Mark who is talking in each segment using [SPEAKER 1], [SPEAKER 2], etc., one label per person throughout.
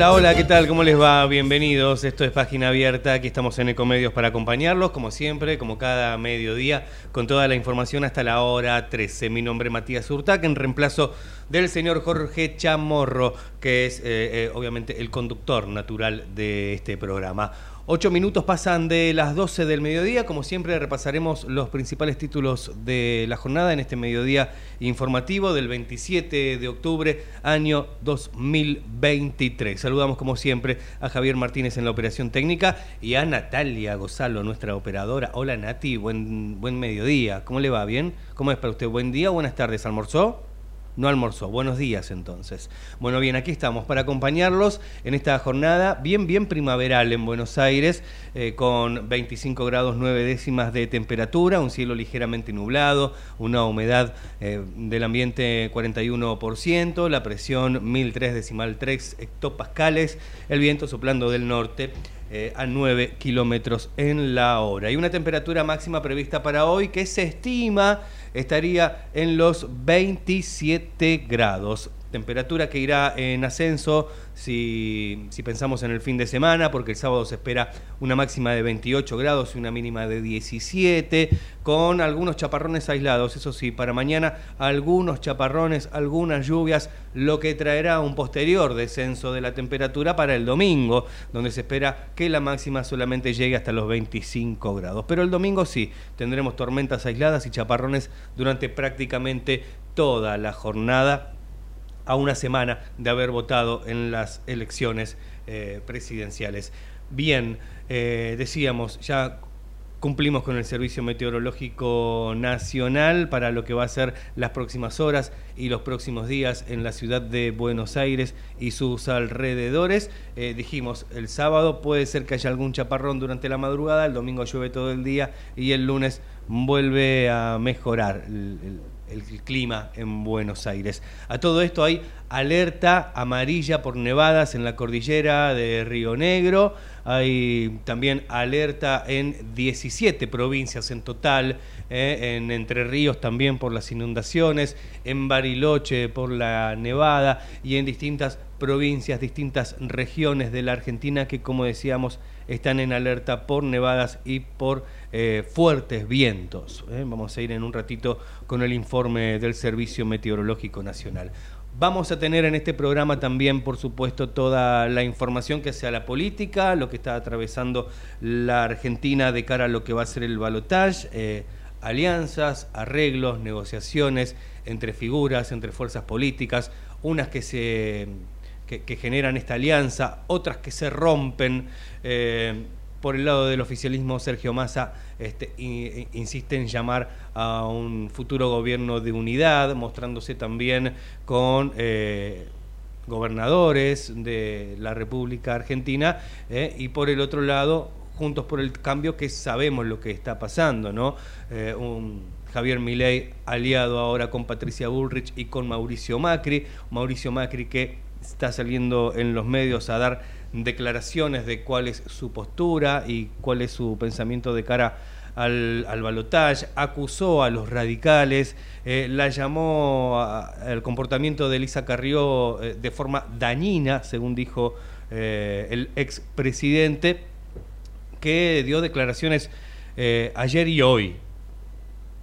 [SPEAKER 1] Hola, hola, ¿qué tal? ¿Cómo les va? Bienvenidos. Esto es Página Abierta. Aquí estamos en Ecomedios para acompañarlos, como siempre, como cada mediodía, con toda la información hasta la hora 13. Mi nombre es Matías Urtac, en reemplazo del señor Jorge Chamorro, que es eh, eh, obviamente el conductor natural de este programa. Ocho minutos pasan de las 12 del mediodía. Como siempre, repasaremos los principales títulos de la jornada en este mediodía informativo del 27 de octubre, año 2023. Saludamos, como siempre, a Javier Martínez en la operación técnica y a Natalia Gozalo, nuestra operadora. Hola, Nati. Buen, buen mediodía. ¿Cómo le va? ¿Bien? ¿Cómo es para usted? ¿Buen día buenas tardes? ¿Almorzó? No almorzó. Buenos días entonces. Bueno, bien, aquí estamos para acompañarlos en esta jornada bien, bien primaveral en Buenos Aires, eh, con 25 grados 9 décimas de temperatura, un cielo ligeramente nublado, una humedad eh, del ambiente 41%, la presión 1003 decimal 3 hectopascales, el viento soplando del norte. Eh, a 9 kilómetros en la hora. Y una temperatura máxima prevista para hoy que se estima estaría en los 27 grados. Temperatura que irá en ascenso si, pensamos en el fin de semana, porque el sábado se espera una máxima de 28 grados y una mínima de 17, con algunos chaparrones aislados. Eso sí, para mañana algunos chaparrones, algunas lluvias, lo que traerá un posterior descenso de la temperatura para el domingo, donde se espera que la máxima solamente llegue hasta los 25 grados. Pero el domingo sí, tendremos tormentas aisladas y chaparrones durante prácticamente toda la jornada a una semana de haber votado en las elecciones eh, presidenciales. Bien, eh, decíamos, ya cumplimos con el Servicio Meteorológico Nacional para lo que va a ser las próximas horas y los próximos días en la ciudad de Buenos Aires y sus alrededores. Eh, dijimos, el sábado puede ser que haya algún chaparrón durante la madrugada, el domingo llueve todo el día y el lunes vuelve a mejorar el clima en Buenos Aires. A todo esto hay alerta amarilla por nevadas en la cordillera de Río Negro, hay también alerta en 17 provincias en total, eh, en Entre Ríos también por las inundaciones, en Bariloche por la nevada y en distintas provincias, distintas regiones de la Argentina que como decíamos están en alerta por nevadas y por eh, fuertes vientos. ¿eh? Vamos a ir en un ratito con el informe del Servicio Meteorológico Nacional. Vamos a tener en este programa también, por supuesto, toda la información que sea la política, lo que está atravesando la Argentina de cara a lo que va a ser el balotaje, eh, alianzas, arreglos, negociaciones entre figuras, entre fuerzas políticas, unas que se que, generan esta alianza, otras que se rompen. Eh, por el lado del oficialismo, Sergio Massa este, insiste en llamar a un futuro gobierno de unidad, mostrándose también con eh, gobernadores de la República Argentina, eh, y por el otro lado, Juntos por el Cambio, que sabemos lo que está pasando, ¿no? Javier Milei aliado ahora con Patricia Bullrich y con Mauricio Macri, Mauricio Macri que está saliendo en los medios a dar declaraciones de cuál es su postura y cuál es su pensamiento de cara al, al balotaje, acusó a los radicales, eh, la llamó al comportamiento de Elisa Carrió eh, de forma dañina, según dijo eh, el expresidente, que dio declaraciones ayer y hoy,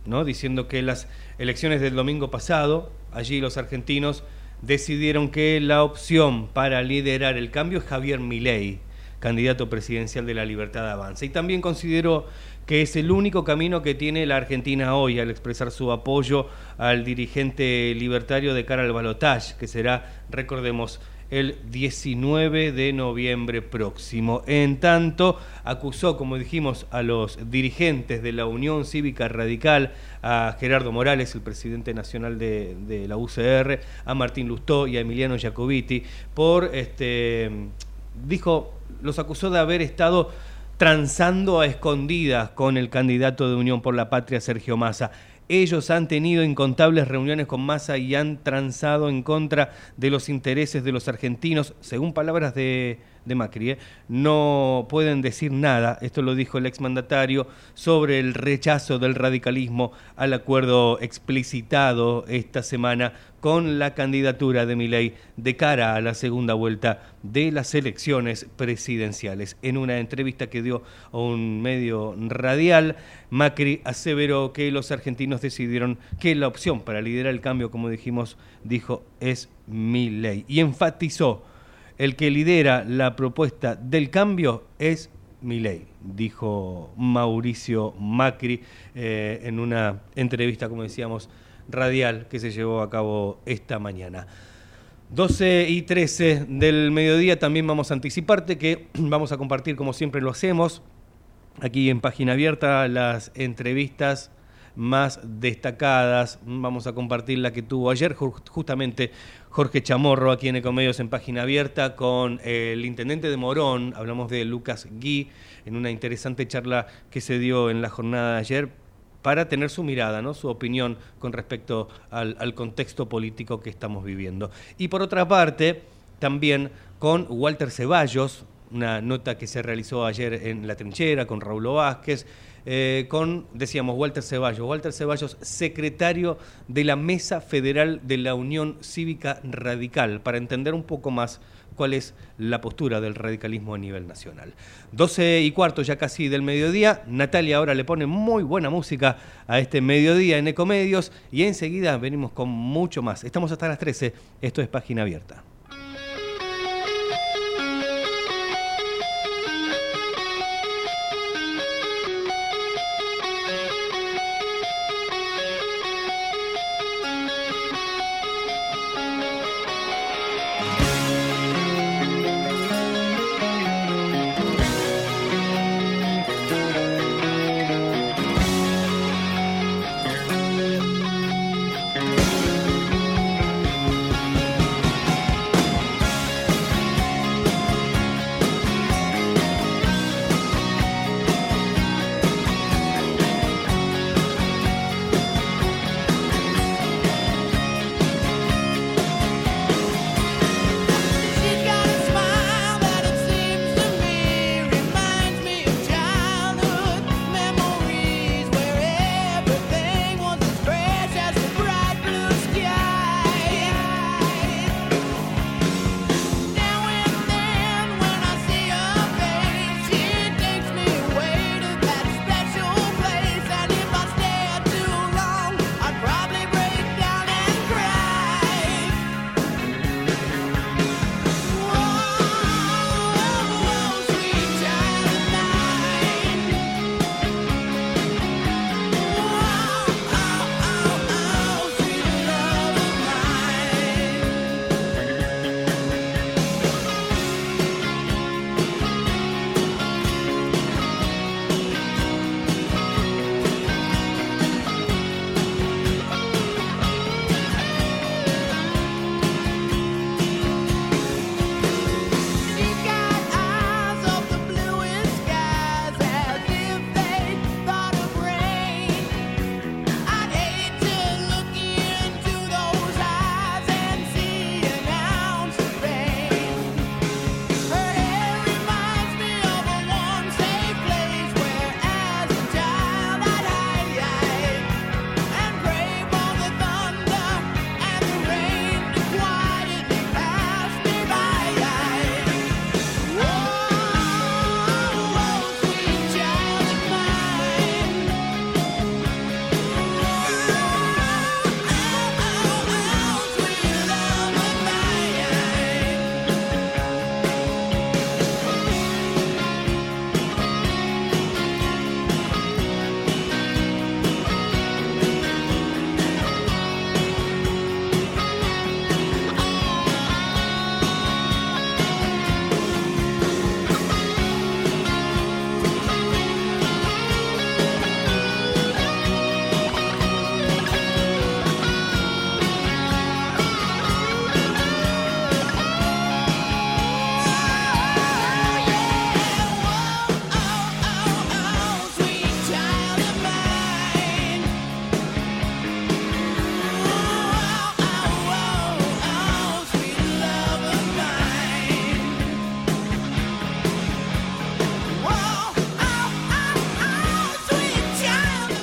[SPEAKER 1] ¿no? diciendo que las elecciones del domingo pasado, allí los argentinos decidieron que la opción para liderar el cambio es Javier Milei, candidato presidencial de la Libertad Avanza. Y también consideró que es el único camino que tiene la Argentina hoy al expresar su apoyo al dirigente libertario de cara al balotaje, que será, recordemos, el 19 de noviembre próximo. En tanto, acusó, como dijimos, a los dirigentes de la Unión Cívica Radical, a Gerardo Morales, el presidente nacional de, la UCR, a Martín Lustó y a Emiliano Jacobiti, por, este, dijo, los acusó de haber estado transando a escondidas con el candidato de Unión por la Patria, Sergio Massa. Ellos han tenido incontables reuniones con Massa y han transado en contra de los intereses de los argentinos, según palabras de, de Macri. ¿eh? No pueden decir nada, esto lo dijo el exmandatario, sobre el rechazo del radicalismo al acuerdo explicitado esta semana con la candidatura de Milei de cara a la segunda vuelta de las elecciones presidenciales. En una entrevista que dio a un medio radial, Macri aseveró que los argentinos decidieron que la opción para liderar el cambio, como dijimos, dijo, es Milei. Y enfatizó el que lidera la propuesta del cambio es mi ley, dijo Mauricio Macri eh, en una entrevista, como decíamos, radial que se llevó a cabo esta mañana. 12 y 13 del mediodía también vamos a anticiparte que vamos a compartir como siempre lo hacemos aquí en página abierta las entrevistas más destacadas. Vamos a compartir la que tuvo ayer justamente Jorge Chamorro aquí en Ecomedios en página abierta con el intendente de Morón. Hablamos de Lucas Gui en una interesante charla que se dio en la jornada de ayer para tener su mirada, ¿no? su opinión con respecto al, al contexto político que estamos viviendo. Y por otra parte, también con Walter Ceballos, una nota que se realizó ayer en La Trinchera con Raúl Vázquez, eh, con, decíamos, Walter Ceballos. Walter Ceballos, secretario de la Mesa Federal de la Unión Cívica Radical, para entender un poco más cuál es la postura del radicalismo a nivel nacional. 12 y cuarto ya casi del mediodía, Natalia ahora le pone muy buena música a este mediodía en Ecomedios y enseguida venimos con mucho más. Estamos hasta las 13, esto es Página Abierta.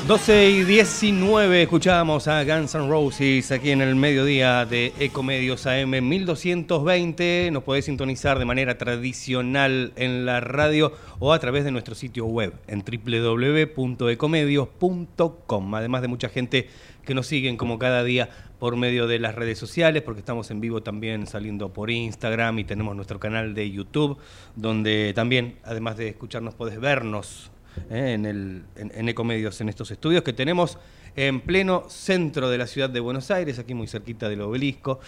[SPEAKER 1] 12 y 19 escuchábamos a Guns N' Roses aquí en el mediodía de Ecomedios AM 1220. Nos podés sintonizar de manera tradicional en la radio o a través de nuestro sitio web en www.ecomedios.com. Además de mucha gente que nos siguen como cada día por medio de las redes sociales, porque estamos en vivo también saliendo por Instagram y tenemos nuestro canal de YouTube, donde también, además de escucharnos, podés vernos ¿eh? en, el, en, Ecomedios, en estos estudios que tenemos en pleno centro de la ciudad de Buenos Aires, aquí muy cerquita del obelisco.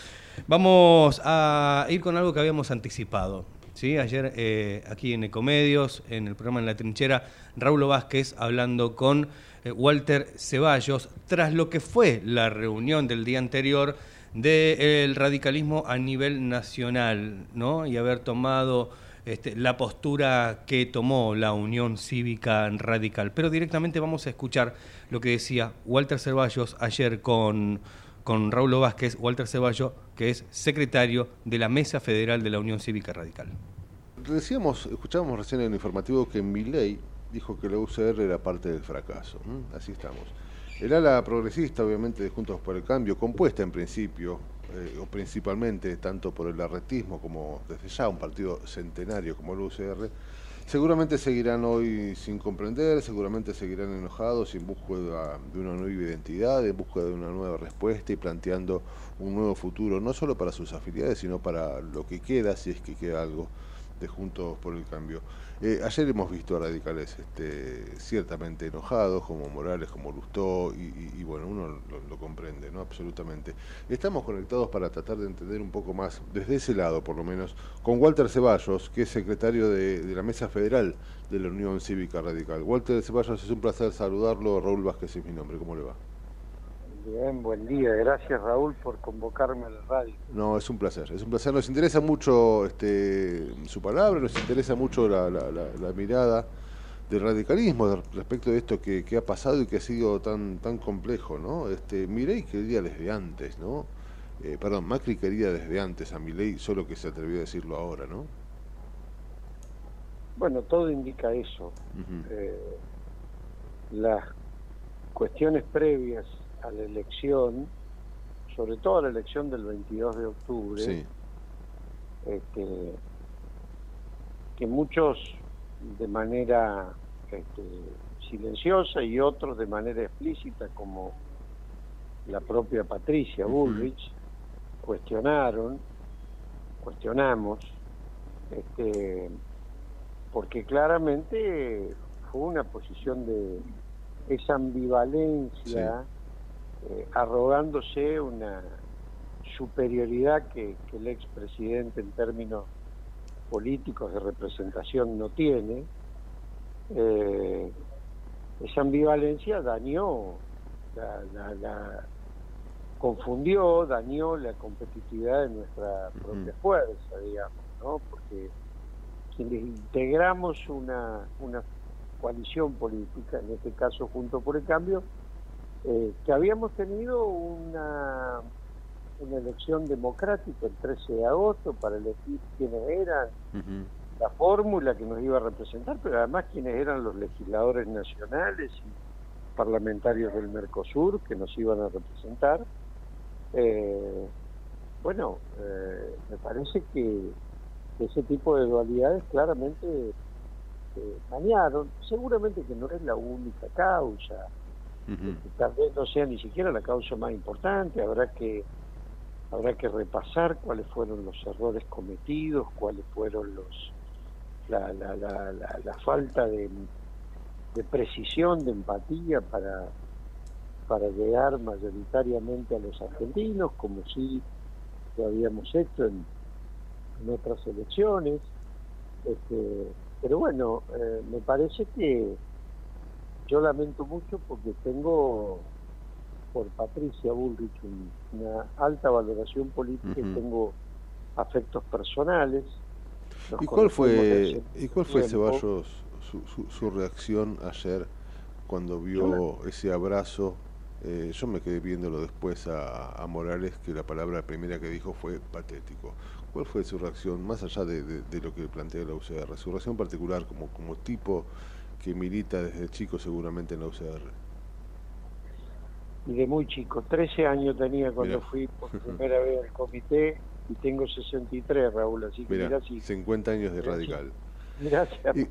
[SPEAKER 1] Vamos a ir con algo que habíamos anticipado. ¿sí? Ayer eh, aquí en Ecomedios, en el programa En la Trinchera, Raúl Vázquez hablando con eh, Walter Ceballos, tras lo que fue la reunión del día anterior del radicalismo a nivel nacional, ¿no? Y haber tomado este, la postura que tomó la Unión Cívica Radical. Pero directamente vamos a escuchar lo que decía Walter Ceballos ayer con, con Raúl Vázquez, Walter Ceballos, que es secretario de la Mesa Federal de la Unión Cívica Radical.
[SPEAKER 2] Decíamos, escuchábamos recién en el informativo que ley dijo que la UCR era parte del fracaso. Así estamos. El ala progresista, obviamente, de Juntos por el Cambio, compuesta en principio eh, o principalmente tanto por el arretismo como desde ya un partido centenario como el UCR, seguramente seguirán hoy sin comprender, seguramente seguirán enojados en búsqueda de una nueva identidad, en búsqueda de una nueva respuesta y planteando un nuevo futuro, no solo para sus afiliados, sino para lo que queda, si es que queda algo Juntos por el Cambio. Eh, ayer hemos visto a radicales este, ciertamente enojados, como Morales, como Lustó, y, bueno, uno lo, comprende, ¿no? Absolutamente. Estamos conectados para tratar de entender un poco más, desde ese lado por lo menos, con Walter Ceballos, que es secretario de la Mesa Federal de la Unión Cívica Radical. Walter Ceballos, es un placer saludarlo. Raúl Vázquez es mi nombre. ¿Cómo le va?
[SPEAKER 3] Bien, buen día. Gracias Raúl por convocarme a la radio.
[SPEAKER 2] No, es un placer, es un placer. Nos interesa mucho este, su palabra, nos interesa mucho la, mirada del radicalismo respecto de esto que, ha pasado y que ha sido tan tan complejo, ¿no? Este, Milei quería desde antes, ¿no? Eh, perdón, Macri quería desde antes a Milei, solo que se atrevió a decirlo ahora, ¿no?
[SPEAKER 3] Bueno, todo indica eso. Eh, las cuestiones previas a la elección, sobre todo a la elección del 22 de octubre, este, que muchos de manera este, silenciosa y otros de manera explícita, como la propia Patricia Bullrich, cuestionaron, cuestionamos, este, porque claramente fue una posición de esa ambivalencia eh, arrogándose una superioridad que, el expresidente en términos políticos de representación no tiene, eh, esa ambivalencia dañó, la, confundió, dañó la competitividad de nuestra propia fuerza, digamos, ¿no? Porque quienes integramos una, una coalición política, en este caso junto por el cambio, eh, que habíamos tenido una, una elección democrática el 13 de agosto para elegir quiénes eran, la fórmula que nos iba a representar, pero además quiénes eran los legisladores nacionales y parlamentarios del Mercosur que nos iban a representar. Eh, bueno, eh, me parece que ese tipo de dualidades claramente dañaron. Seguramente que no es la única causa tal vez no sea ni siquiera la causa más importante, habrá que habrá que repasar cuáles fueron los errores cometidos, cuáles fueron los la, la, la, la, falta de, de, precisión, de empatía para para llegar mayoritariamente a los argentinos, como sí lo habíamos hecho en, otras elecciones. Este, pero bueno, eh, me parece que yo lamento mucho porque tengo por Patricia Bullrich una alta valoración política y tengo afectos personales.
[SPEAKER 2] ¿Y cuál fue, ¿y cuál fue Ceballos su, su, reacción ayer cuando vio ese abrazo? Eh, yo me quedé viéndolo después a, Morales, que la palabra primera que dijo fue patético. ¿Cuál fue su reacción, más allá de, de lo que plantea la UCR, su reacción particular como, como tipo que milita desde chico seguramente en la UCR.
[SPEAKER 3] y de muy chico. 13 años tenía cuando fui por primera vez al comité y tengo 63, Raúl, así que
[SPEAKER 2] mira, 50 años de radical.
[SPEAKER 3] Gracias,
[SPEAKER 2] ¿Y,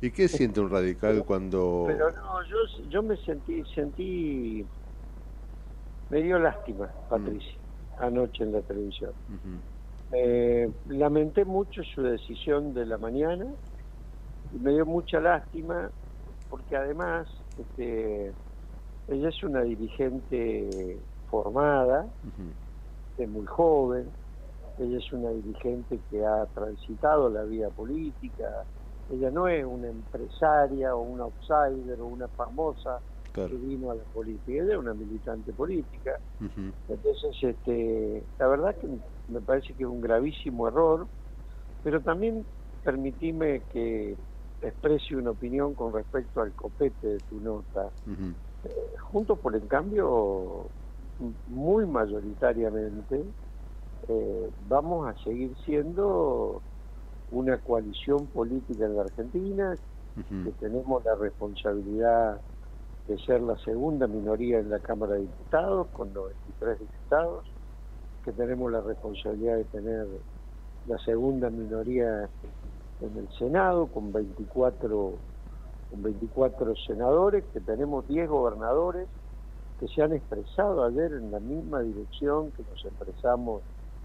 [SPEAKER 2] y, qué siente un radical cuando...?
[SPEAKER 3] Pero no, yo, yo me sentí, sentí... Me dio lástima, Patricia, anoche en la televisión. lamenté mucho su decisión de la mañana y me dio mucha lástima porque además este, ella es una dirigente formada, es muy joven, ella es una dirigente que ha transitado la vida política, ella no es una empresaria o una outsider o una famosa que vino a la política, ella es una militante política. Entonces, este, la verdad que me parece que es un gravísimo error, pero también permitime que exprese una opinión con respecto al copete de tu nota. Eh, juntos por el cambio, muy mayoritariamente, eh, vamos a seguir siendo una coalición política en la Argentina, que tenemos la responsabilidad de ser la segunda minoría en la Cámara de Diputados, con 93 diputados, que tenemos la responsabilidad de tener la segunda minoría en el Senado, con 24 con 24 senadores, que tenemos 10 gobernadores que se han expresado ayer en la misma dirección que nos expresamos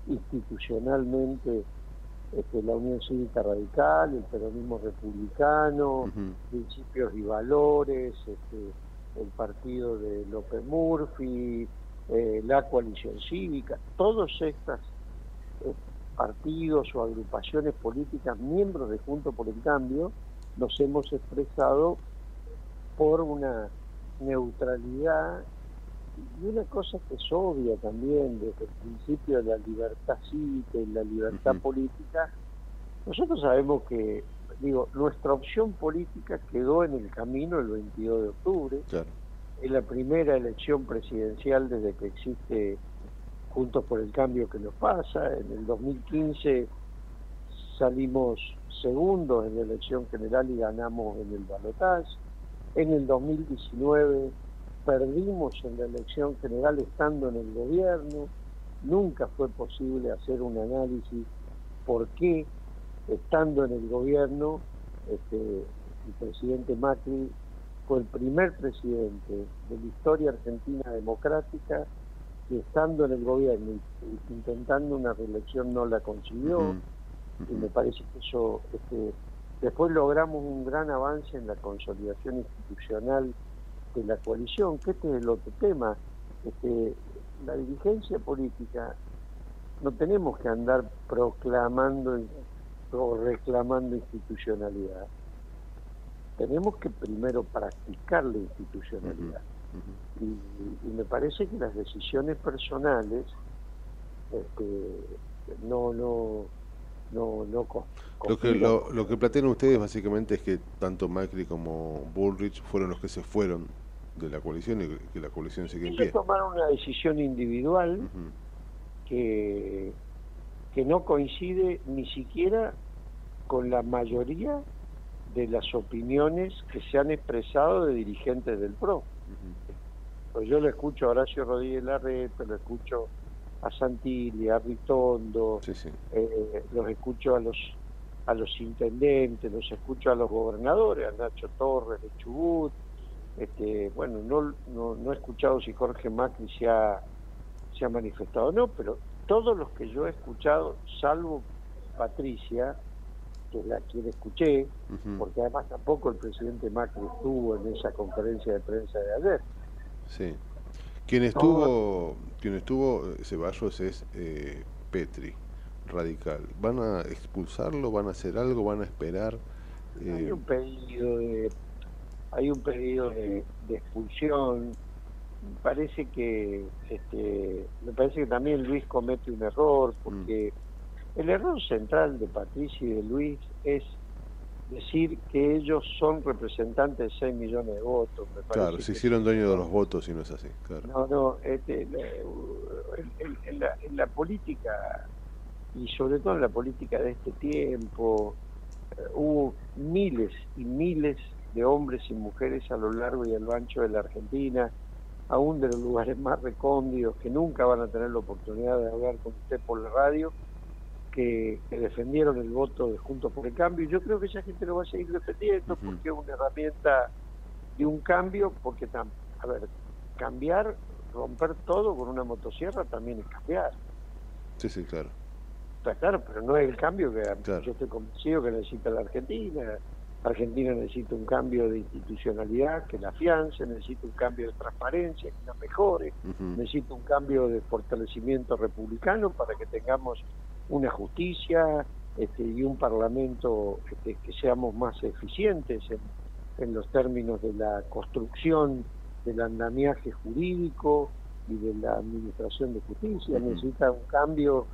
[SPEAKER 3] institucionalmente este, la Unión Cívica Radical, el peronismo republicano, principios y valores, este, el partido de López Murphy, eh, la coalición cívica, todos estos eh, partidos o agrupaciones políticas, miembros de Junto por el Cambio, nos hemos expresado por una neutralidad y una cosa que es obvia también desde el principio de la libertad cívica y la libertad política, nosotros sabemos que, digo, nuestra opción política quedó en el camino el 22 de octubre, es la primera elección presidencial desde que existe Juntos por el Cambio que nos pasa, en el 2015 salimos segundos en la elección general y ganamos en el balotaje. En el 2019 perdimos en la elección general estando en el gobierno. Nunca fue posible hacer un análisis por qué, estando en el gobierno, este, el presidente Macri fue el primer presidente de la historia argentina democrática que estando en el gobierno y intentando una reelección no la consiguió. Y me parece que eso este, después logramos un gran avance en la consolidación institucional de la coalición que este es el otro tema. Este, la dirigencia política no tenemos que andar proclamando o reclamando institucionalidad. Tenemos que primero practicar la institucionalidad y, me parece que las decisiones personales este, no no no, no
[SPEAKER 2] lo que lo, que plantean ustedes básicamente es que tanto Macri como Bullrich fueron los que se fueron de la coalición y que la coalición sigue en pie.
[SPEAKER 3] tomaron una decisión individual que, que no coincide ni siquiera con la mayoría de las opiniones que se han expresado de dirigentes del PRO. Pues yo lo escucho a Horacio Rodríguez Larreta, lo escucho a Santilli, a Ritondo, eh, los escucho a los a los intendentes, los escucho a los gobernadores, a Nacho Torres de Chubut, este, bueno, no, no, no he escuchado si Jorge Macri se ha, se ha manifestado o no, pero todos los que yo he escuchado, salvo Patricia, que es la quien escuché, porque además tampoco el presidente Macri estuvo en esa conferencia de prensa de ayer.
[SPEAKER 2] Sí. Quien estuvo, quien estuvo eh, Ceballos es eh, Petri, radical. ¿Van a expulsarlo? ¿Van a hacer algo? ¿Van a esperar?
[SPEAKER 3] Hay eh, un pedido de, hay un pedido de, expulsión. Parece que, este, me parece que también Luis comete un error porque mm. El error central de Patricia y de Luis es decir que ellos son representantes de 6 millones de votos.
[SPEAKER 2] claro, se hicieron dueños de los votos y no es así. Claro.
[SPEAKER 3] No, no, este, en, la, en, la, política, y sobre todo en la política de este tiempo, eh, hubo miles y miles de hombres y mujeres a lo largo y a lo ancho de la Argentina aún de los lugares más recóndidos, que nunca van a tener la oportunidad de hablar con usted por la radio, que, defendieron el voto de Juntos por el Cambio. Y yo creo que esa gente lo va a seguir defendiendo porque es una herramienta de un cambio, porque, a ver, cambiar, romper todo con una motosierra también es cambiar.
[SPEAKER 2] Sí, sí, claro.
[SPEAKER 3] Está claro, pero no es el cambio que yo estoy convencido que necesita la Argentina. Argentina necesita un cambio de institucionalidad que la afiance, necesita un cambio de transparencia que la mejore, necesita un cambio de fortalecimiento republicano para que tengamos una justicia este, y un parlamento este, que seamos más eficientes en, los términos de la construcción del andamiaje jurídico y de la administración de justicia. Necesita un cambio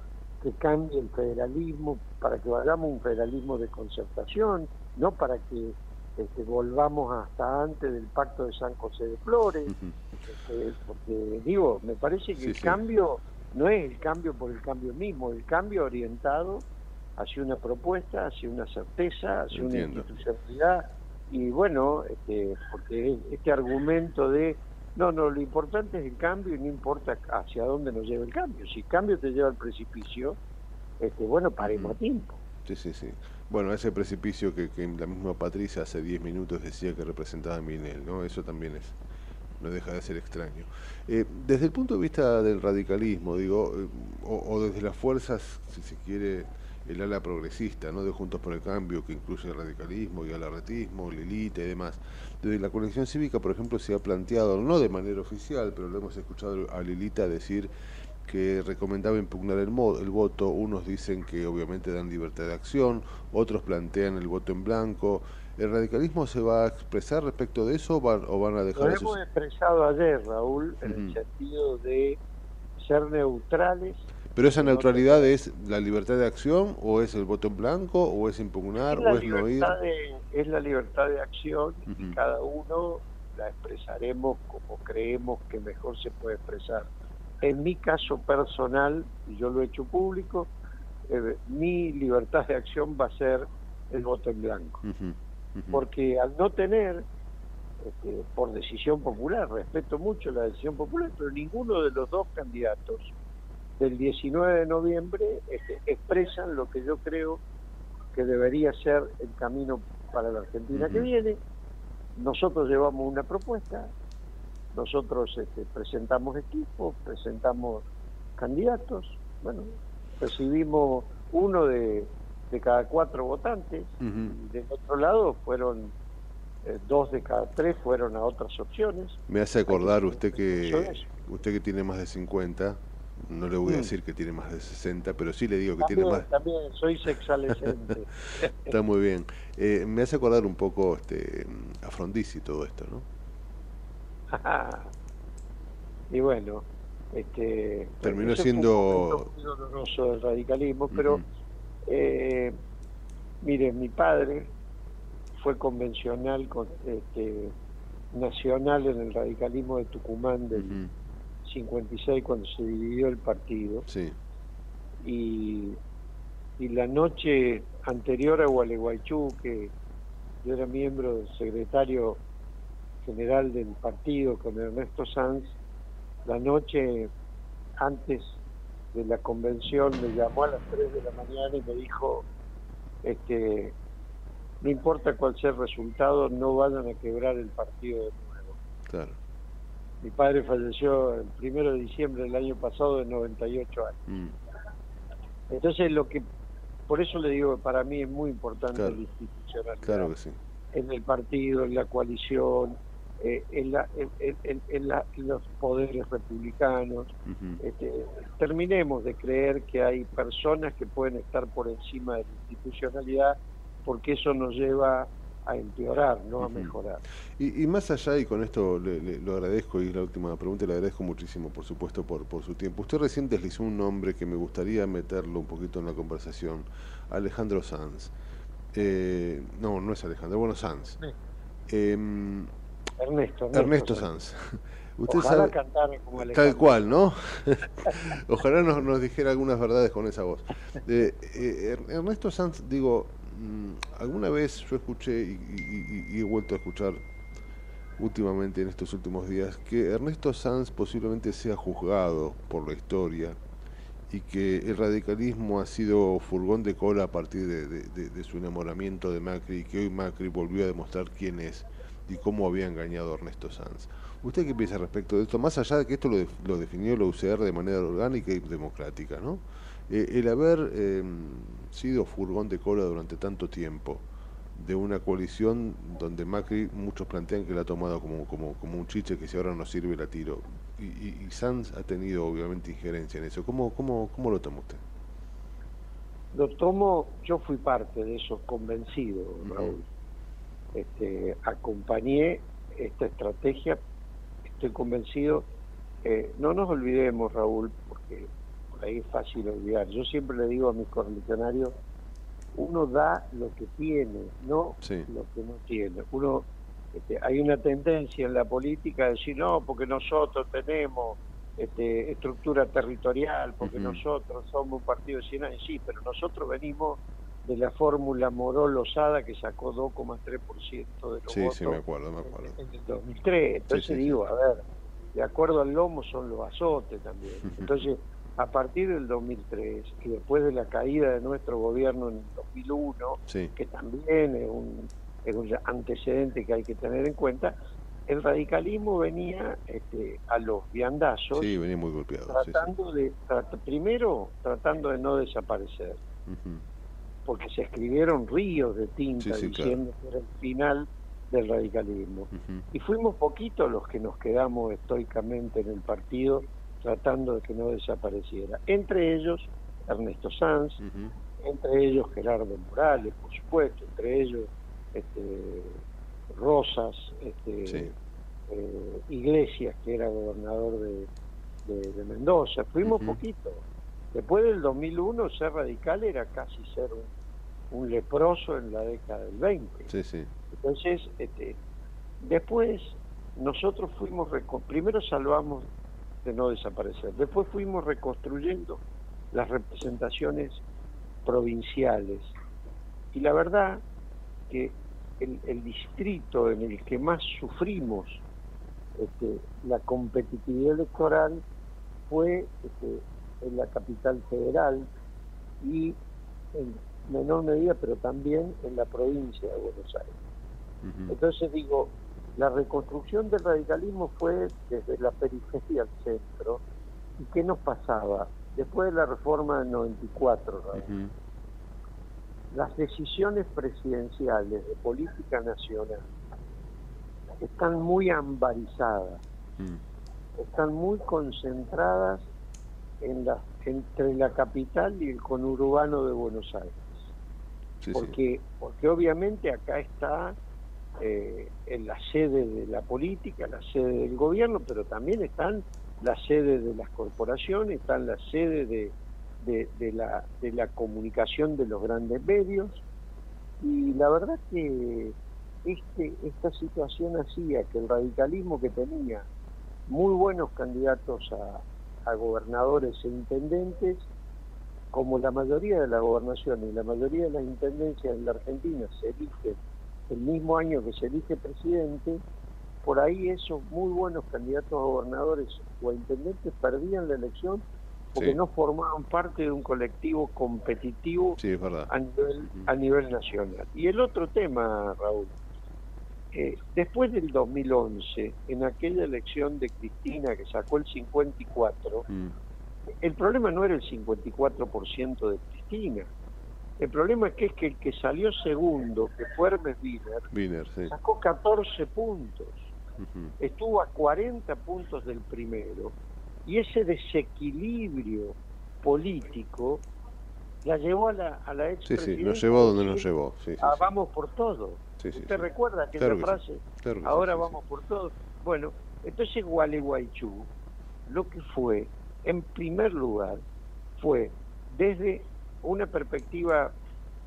[SPEAKER 3] que cambie el federalismo para que vayamos un federalismo de concertación, no para que este, volvamos hasta antes del pacto de San José de Flores, este, porque digo, me parece que el cambio no es el cambio por el cambio mismo, el cambio orientado hacia una propuesta, hacia una certeza, hacia una institucionalidad, y bueno, este, porque este argumento de no, no, lo importante es el cambio y no importa hacia dónde nos lleva el cambio. Si el cambio te lleva al precipicio, este, bueno, paremos a tiempo.
[SPEAKER 2] Sí, sí, sí. Bueno, ese precipicio que, que la misma Patricia hace 10 minutos decía que representaba a Minel, ¿no? Eso también es no deja de ser extraño. Eh, desde el punto de vista del radicalismo, digo, eh, o, desde las fuerzas, si se quiere, el ala progresista, ¿no? de Juntos por el Cambio, que incluye el radicalismo y el arretismo, Lilita y demás. Desde la colección cívica, por ejemplo, se ha planteado, no de manera oficial, pero lo hemos escuchado a Lilita decir que recomendaba impugnar el, el voto. Unos dicen que obviamente dan libertad de acción, otros plantean el voto en blanco. ¿El radicalismo se va a expresar respecto de eso o van, a dejar
[SPEAKER 3] Lo hemos expresado ayer, Raúl, en el sentido de ser neutrales.
[SPEAKER 2] ¿Pero esa neutralidad es la libertad de acción o es el voto en blanco o es impugnar o es no ir?
[SPEAKER 3] es la libertad de acción y cada uno la expresaremos como creemos que mejor se puede expresar. En mi caso personal, y yo lo he hecho público, eh, mi libertad de acción va a ser el voto en blanco. Porque al no tener, este, por decisión popular, respeto mucho la decisión popular, pero ninguno de los dos candidatos del 19 de noviembre este, expresan lo que yo creo que debería ser el camino para la Argentina que viene. Nosotros llevamos una propuesta, nosotros este, presentamos equipos, presentamos candidatos, bueno, recibimos uno de de cada cuatro votantes. y Del otro lado fueron eh, dos de cada tres fueron a otras opciones.
[SPEAKER 2] Me hace acordar usted que usted que tiene más de 50, no le voy a mm. decir que tiene más de 60, pero sí le digo que tiene más.
[SPEAKER 3] También soy sexalescente.
[SPEAKER 2] Está muy bien. Eh, me hace acordar un poco este, a Frondizi todo esto, ¿no?
[SPEAKER 3] y bueno, este
[SPEAKER 2] terminó siendo
[SPEAKER 3] doloroso el radicalismo, pero eh, mire, mi padre fue convencional, este, nacional en el radicalismo de Tucumán del 56 cuando se dividió el partido.
[SPEAKER 2] Sí.
[SPEAKER 3] Y, y la noche anterior a Gualeguaychú, que yo era miembro del secretario general del partido con Ernesto Sanz, la noche antes de la convención me llamó a las 3 de la mañana y me dijo, este, no importa cuál sea el resultado, no vayan a quebrar el partido de nuevo.
[SPEAKER 2] Claro.
[SPEAKER 3] Mi padre falleció el primero de diciembre del año pasado de 98 años. Mm. Entonces lo que, por eso le digo que para mí es muy importante la institucionalidad.
[SPEAKER 2] Claro que sí.
[SPEAKER 3] En el partido, en la coalición, eh, en, la, en, los poderes republicanos. Este, terminemos de creer que hay personas que pueden estar por encima de la institucionalidad porque eso nos lleva a empeorar, no a mejorar.
[SPEAKER 2] Y, más allá, y con esto le, lo agradezco, y la última pregunta, le agradezco muchísimo, por supuesto, por, por su tiempo. Usted recién deslizó un nombre que me gustaría meterlo un poquito en la conversación, Alejandro Sanz. Eh, no, no es Alejandro, bueno, Sanz. Em,
[SPEAKER 3] Ernesto.
[SPEAKER 2] Ernesto, Sanz.
[SPEAKER 3] Usted Ojalá sabe, como
[SPEAKER 2] Tal cual, ¿no? Ojalá nos, nos, dijera algunas verdades con esa voz. Eh, eh, Ernesto Sanz, digo, mm, alguna vez yo escuché y, he vuelto a escuchar últimamente en estos últimos días que Ernesto Sanz posiblemente sea juzgado por la historia y que el radicalismo ha sido furgón de cola a partir de, su enamoramiento de Macri y que hoy Macri volvió a demostrar quién es y cómo había engañado a Ernesto Sanz. ¿Usted qué piensa respecto de esto? Más allá de que esto lo, definió la UCR de manera orgánica y democrática, ¿no? Eh, el haber em, sido furgón de cola durante tanto tiempo, de una coalición donde Macri muchos plantean que la ha tomado como, como, como un chiche que si ahora no sirve la tiro. Y, y, Sanz ha tenido obviamente injerencia en eso. ¿Cómo, cómo, cómo lo toma usted?
[SPEAKER 3] Lo tomo, yo fui parte de eso, convencido, Raúl. Este, acompañé esta estrategia, estoy convencido. Eh, no nos olvidemos, Raúl, porque por ahí es fácil olvidar. Yo siempre le digo a mis correligionarios, uno da lo que tiene, no lo que no tiene. Uno este, hay una tendencia en la política a decir no, porque nosotros tenemos este, estructura territorial, porque nosotros somos un partido de 100 años, sí, pero nosotros venimos de la fórmula Moró-Losada que sacó 2,3% de los
[SPEAKER 2] sí,
[SPEAKER 3] votos
[SPEAKER 2] sí, me acuerdo, me acuerdo.
[SPEAKER 3] En, el 2003. Entonces digo, a ver, de acuerdo al lomo son los azotes también. Entonces, a partir del 2003 y después de la caída de nuestro gobierno en el 2001, que también es un, antecedente que hay que tener en cuenta, el radicalismo venía este, a los viandazos.
[SPEAKER 2] Sí, venía muy golpeado.
[SPEAKER 3] Tratando de, primero, tratando de no desaparecer. Porque se escribieron ríos de tinta diciendo que era el final del radicalismo. Y fuimos poquitos los que nos quedamos estoicamente en el partido tratando de que no desapareciera. Entre ellos, Ernesto Sanz, entre ellos Gerardo Morales, por supuesto, entre ellos este, Rosas, este, eh, Iglesias, que era gobernador de, Mendoza. Fuimos poquito. Después del 2001, ser radical era casi ser un, leproso en la década del 20. Entonces, este, después nosotros fuimos, primero salvamos de no desaparecer. Después fuimos reconstruyendo las representaciones provinciales y la verdad que el, distrito en el que más sufrimos este, la competitividad electoral fue este, en la capital federal y en menor medida, pero también en la provincia de Buenos Aires. Entonces digo, la reconstrucción del radicalismo fue desde la periferia al centro. ¿Y qué nos pasaba? Después de la reforma del 94, las decisiones presidenciales de política nacional están muy ambarizadas, mm. están muy concentradas en la, entre la capital y el conurbano de Buenos Aires. porque, porque obviamente acá está eh, en la sede de la política, la sede del gobierno, pero también están las sedes de las corporaciones, están las sedes de, de, la, de la comunicación de los grandes medios. Y la verdad que este, esta situación hacía que el radicalismo que tenía muy buenos candidatos a, a gobernadores e intendentes, como la mayoría de la gobernación y la mayoría de las intendencias en la Argentina se eligen el mismo año que se elige presidente, por ahí esos muy buenos candidatos a gobernadores o a intendentes perdían la elección porque no formaban parte de un colectivo competitivo a, nivel, a nivel nacional. Y el otro tema, Raúl, eh, después del 2011, en aquella elección de Cristina que sacó el 54, mm. el problema no era el 54% de Cristina, el problema es que es que el que salió segundo, que fue Hermes Wiener, sacó 14 puntos. Estuvo a 40 puntos del primero. Y ese desequilibrio político la llevó a la, a la ex
[SPEAKER 2] Sí, sí, nos llevó donde nos llevó.
[SPEAKER 3] Ah, vamos por todo. ¿Usted recuerda aquella frase? Ahora vamos por todo. Bueno, entonces Gualeguaychú lo que fue, en primer lugar, fue desde una perspectiva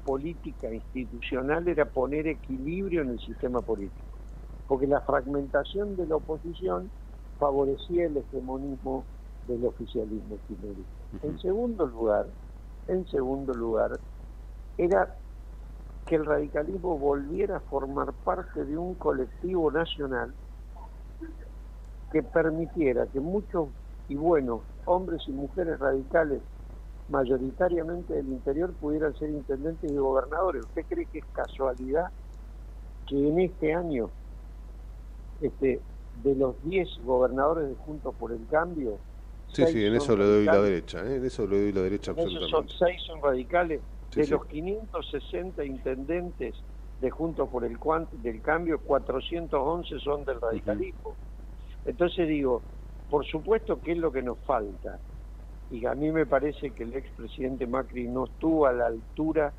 [SPEAKER 3] política institucional era poner equilibrio en el sistema político, porque la fragmentación de la oposición favorecía el hegemonismo del oficialismo En segundo lugar, en segundo lugar, era que el radicalismo volviera a formar parte de un colectivo nacional que permitiera que muchos y buenos hombres y mujeres radicales mayoritariamente del interior pudieran ser intendentes y gobernadores. ¿Usted cree que es casualidad que en este año, este, de los 10 gobernadores de Juntos por el Cambio,
[SPEAKER 2] Sí, sí, en eso le doy la derecha, ¿eh? en eso le doy la derecha absolutamente.
[SPEAKER 3] Son, seis son radicales. De los 560 intendentes de Juntos por el del Cambio, 411 son del radicalismo. Entonces digo, por supuesto que es lo que nos falta. Y a mí me parece que el expresidente Macri no estuvo a la altura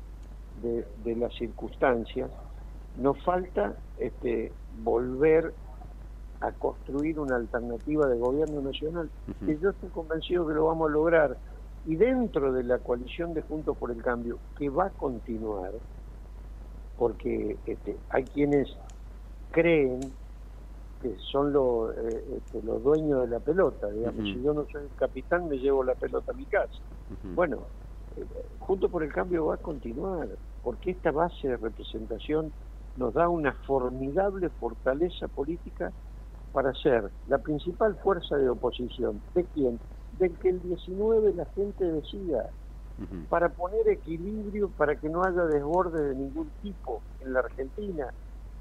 [SPEAKER 3] de, de las circunstancias. Nos falta este, volver a construir una alternativa de gobierno nacional, que yo estoy convencido que lo vamos a lograr. Y dentro de la coalición de Juntos por el Cambio, que va a continuar, porque este, hay quienes creen que son los, eh, este, los dueños de la pelota, digamos, si yo no soy el capitán me llevo la pelota a mi casa. Bueno, eh, Juntos por el Cambio va a continuar, porque esta base de representación nos da una formidable fortaleza política para ser la principal fuerza de oposición. ¿De quién? De que el 19 la gente decida, para poner equilibrio, para que no haya desborde de ningún tipo en la Argentina,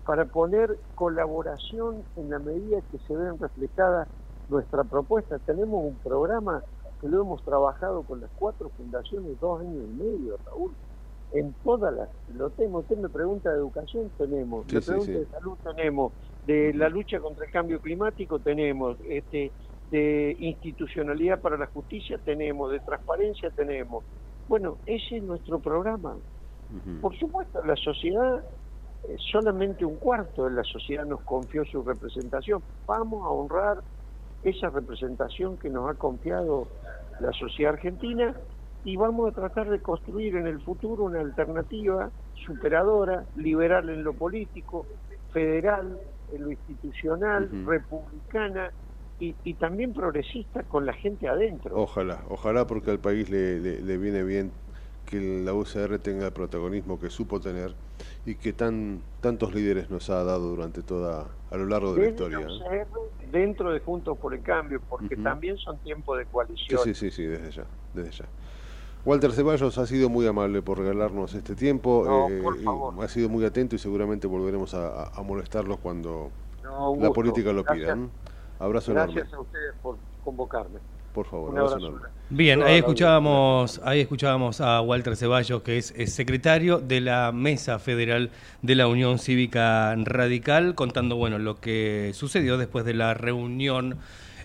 [SPEAKER 3] para poner colaboración en la medida que se ven reflejadas nuestra propuesta. Tenemos un programa que lo hemos trabajado con las cuatro fundaciones dos años y medio, Raúl. En todas las, lo tenemos, usted me pregunta de educación, tenemos, me pregunta de salud, tenemos, de la lucha contra el cambio climático tenemos, este, de institucionalidad para la justicia tenemos, de transparencia tenemos. Bueno, ese es nuestro programa. Por supuesto, la sociedad, eh, solamente un cuarto de la sociedad nos confió su representación. Vamos a honrar esa representación que nos ha confiado la sociedad argentina y vamos a tratar de construir en el futuro una alternativa superadora, liberal en lo político, federal, en lo institucional, republicana y, y, también progresista con la gente adentro.
[SPEAKER 2] Ojalá, ojalá porque al país le, le, viene bien que la UCR tenga el protagonismo que supo tener y que tan tantos líderes nos ha dado durante toda a lo largo de la historia.
[SPEAKER 3] ¿eh? dentro de Juntos por el Cambio, porque también son tiempos de coalición.
[SPEAKER 2] Sí, sí, sí, desde ya, desde ya. Walter Ceballos ha sido muy amable por regalarnos este tiempo.
[SPEAKER 3] Eh,
[SPEAKER 2] ha sido muy atento y seguramente volveremos a, molestarlos cuando la política lo pida. Abrazo
[SPEAKER 3] enorme. Gracias a ustedes por convocarme.
[SPEAKER 2] Por favor, abrazo, enorme.
[SPEAKER 1] Bien, ahí escuchábamos, ahí escuchábamos a Walter Ceballos, que es, secretario de la Mesa Federal de la Unión Cívica Radical, contando bueno lo que sucedió después de la reunión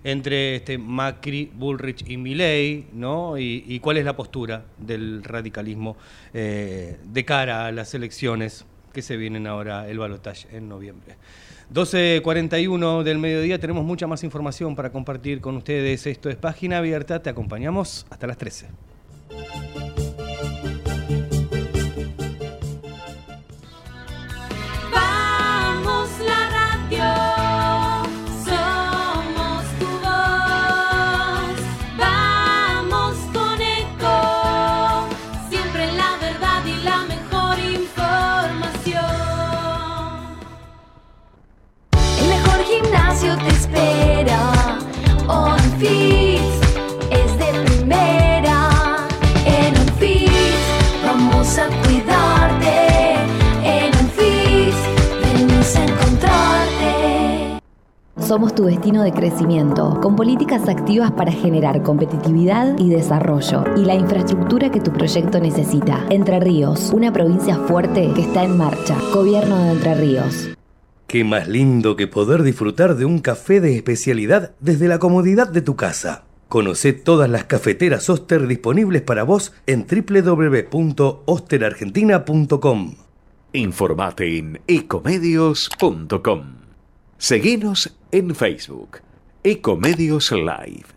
[SPEAKER 1] entre este Macri, Bullrich y Milley, ¿no? Y, cuál es la postura del radicalismo eh, de cara a las elecciones que se vienen ahora, el balotaje en noviembre. 12.41 del mediodía, tenemos mucha más información para compartir con ustedes. Esto es Página Abierta, te acompañamos hasta las 13.
[SPEAKER 4] Somos tu destino de crecimiento, con políticas activas para generar competitividad y desarrollo y la infraestructura que tu proyecto necesita. Entre Ríos, una provincia fuerte que está en marcha. Gobierno de Entre Ríos.
[SPEAKER 5] Qué más lindo que poder disfrutar de un café de especialidad desde la comodidad de tu casa. Conoce todas las cafeteras Oster disponibles para vos en www.osterargentina.com.
[SPEAKER 6] Informate en ecomedios.com. Seguinos en Facebook, Ecomedios Live.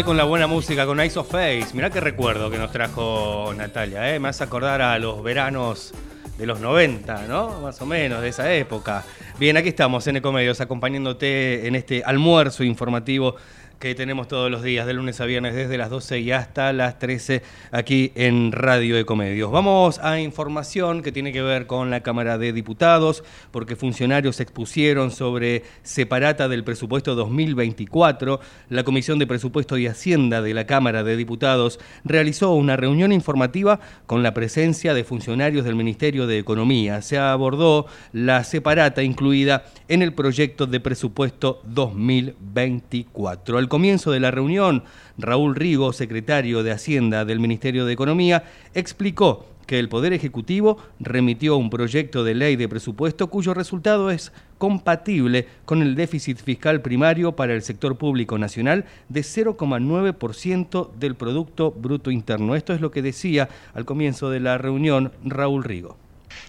[SPEAKER 1] Con la buena música, con Ice of Face. Mirá qué recuerdo que nos trajo Natalia, ¿eh? me hace acordar a los veranos de los 90, ¿no? Más o menos, de esa época. Bien, aquí estamos en Ecomedios, acompañándote en este almuerzo informativo que tenemos todos los días, de lunes a viernes, desde las 12 y hasta las 13, aquí en Radio Ecomedios. Vamos a información que tiene que ver con la Cámara de Diputados, porque funcionarios expusieron sobre separata del presupuesto 2024. La Comisión de Presupuesto y Hacienda de la Cámara de Diputados realizó una reunión informativa con la presencia de funcionarios del Ministerio de Economía. Se abordó la separata incluida en el proyecto de presupuesto 2024 comienzo de la reunión, Raúl Rigo, secretario de Hacienda del Ministerio de Economía, explicó que el Poder Ejecutivo remitió un proyecto de ley de presupuesto cuyo resultado es compatible con el déficit fiscal primario para el sector público nacional de 0,9% del Producto Bruto Interno. Esto es lo que decía al comienzo de la reunión Raúl Rigo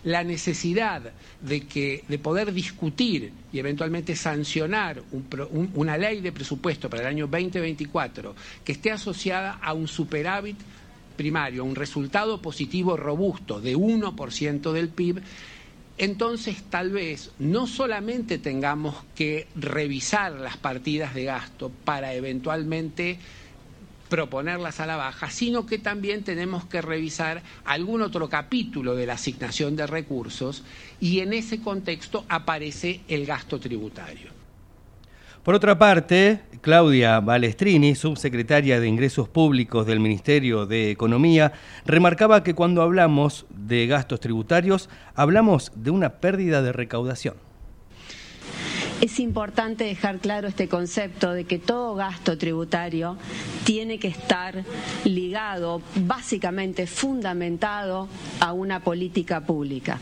[SPEAKER 7] la necesidad de, que, de poder discutir y eventualmente sancionar una ley de presupuesto para el año 2024 que esté asociada a un superávit primario, un resultado positivo robusto de 1% del PIB, entonces tal vez no solamente tengamos que revisar las partidas de gasto para eventualmente proponerlas a la baja, sino que también tenemos que revisar algún otro capítulo de la asignación de recursos y en ese contexto aparece el gasto tributario.
[SPEAKER 1] Por otra parte, Claudia Balestrini, subsecretaria de Ingresos Públicos del Ministerio de Economía, remarcaba que cuando hablamos de gastos tributarios, hablamos de una pérdida de recaudación.
[SPEAKER 8] Es importante dejar claro este concepto de que todo gasto tributario tiene que estar ligado, básicamente fundamentado a una política pública.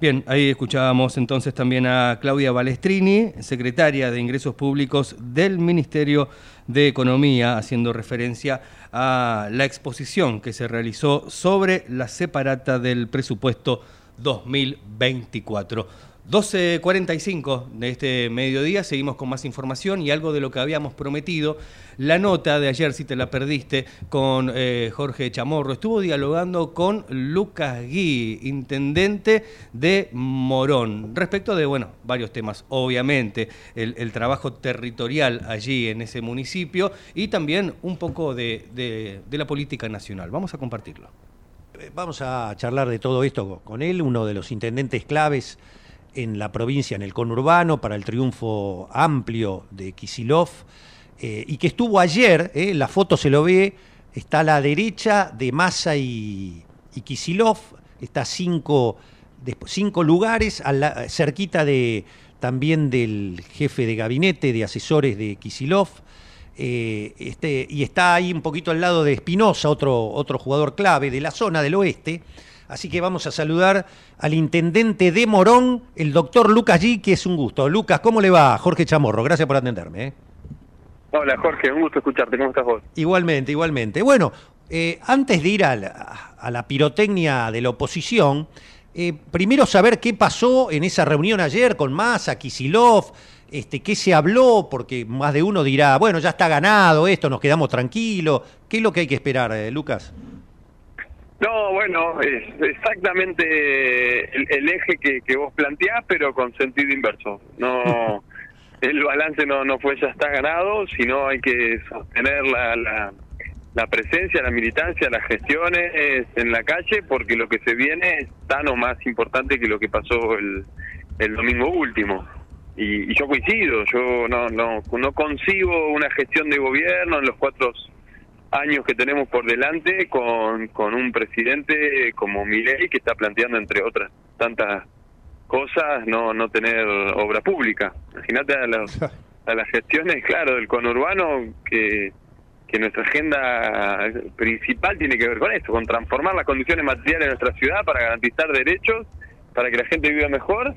[SPEAKER 1] Bien, ahí escuchábamos entonces también a Claudia Balestrini, secretaria de Ingresos Públicos del Ministerio de Economía, haciendo referencia a la exposición que se realizó sobre la separata del presupuesto 2024. 12.45 de este mediodía, seguimos con más información y algo de lo que habíamos prometido. La nota de ayer, si te la perdiste, con eh, Jorge Chamorro, estuvo dialogando con Lucas Gui, intendente de Morón, respecto de, bueno, varios temas, obviamente, el, trabajo territorial allí en ese municipio y también un poco de, de la política nacional. Vamos a compartirlo.
[SPEAKER 9] Eh, vamos a charlar de todo esto con él, uno de los intendentes claves en la provincia, en el conurbano, para el triunfo amplio de Kisilov, eh, y que estuvo ayer, eh, la foto se lo ve, está a la derecha de Massa y, Kisilov, está cinco, cinco lugares, cerquita de, también del jefe de gabinete de asesores de Kisilov, eh, este, y está ahí un poquito al lado de Espinosa, otro, otro jugador clave de la zona del oeste. Así que vamos a saludar al intendente de Morón, el doctor Lucas G, que es un gusto. Lucas, ¿cómo le va? Jorge Chamorro, gracias por atenderme. ¿eh?
[SPEAKER 10] Hola Jorge, un gusto escucharte. ¿Cómo estás vos?
[SPEAKER 9] Igualmente, igualmente. Bueno, eh, antes de ir a la, pirotecnia de la oposición, eh, primero saber qué pasó en esa reunión ayer con Massa, Kisilov, este, qué se habló, porque más de uno dirá, bueno, ya está ganado esto, nos quedamos tranquilos. ¿Qué es lo que hay que esperar, Lucas?
[SPEAKER 10] No, bueno, es exactamente el, eje que, vos planteás, pero con sentido inverso. No, el balance no, no fue ya está ganado, sino hay que sostener la, la, presencia, la militancia, las gestiones en la calle, porque lo que se viene es tan o más importante que lo que pasó el, el domingo último. Y, y yo coincido, yo no, no, no concibo una gestión de gobierno en los cuatro años que tenemos por delante con, con un presidente como Milei que está planteando, entre otras tantas cosas, no, no tener obra pública. Imagínate a, a las gestiones, claro, del conurbano que, que nuestra agenda principal tiene que ver con esto, con transformar las condiciones materiales de nuestra ciudad para garantizar derechos, para que la gente viva mejor.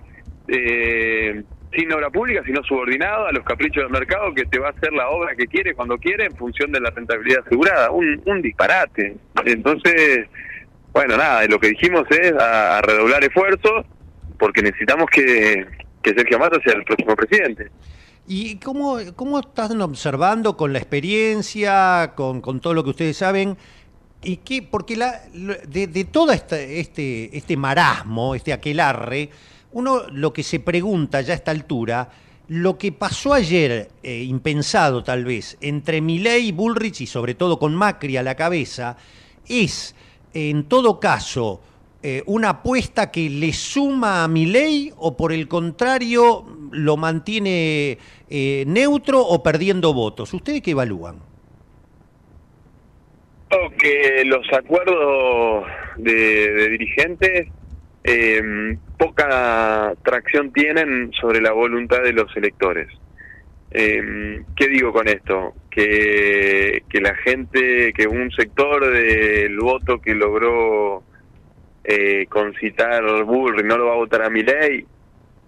[SPEAKER 10] Eh, sin obra pública, sino subordinado a los caprichos del mercado que te va a hacer la obra que quiere cuando quiere en función de la rentabilidad asegurada. Un, un disparate. Entonces, bueno, nada, lo que dijimos es a, redoblar esfuerzos porque necesitamos que, que Sergio Massa sea el próximo presidente.
[SPEAKER 9] ¿Y cómo, cómo están observando con la experiencia, con, con todo lo que ustedes saben? Y qué, porque la, de, todo este, este, este marasmo, este aquelarre, uno lo que se pregunta ya a esta altura, lo que pasó ayer, eh, impensado tal vez, entre Milei y Bullrich y sobre todo con Macri a la cabeza, es en todo caso eh, una apuesta que le suma a Milei o por el contrario lo mantiene eh, neutro o perdiendo votos. ¿Ustedes qué evalúan?
[SPEAKER 10] que los acuerdos de, dirigentes eh, poca tracción tienen sobre la voluntad de los electores. Eh, ¿Qué digo con esto? Que, que la gente, que un sector del voto que logró eh, concitar Burri no lo va a votar a mi ley.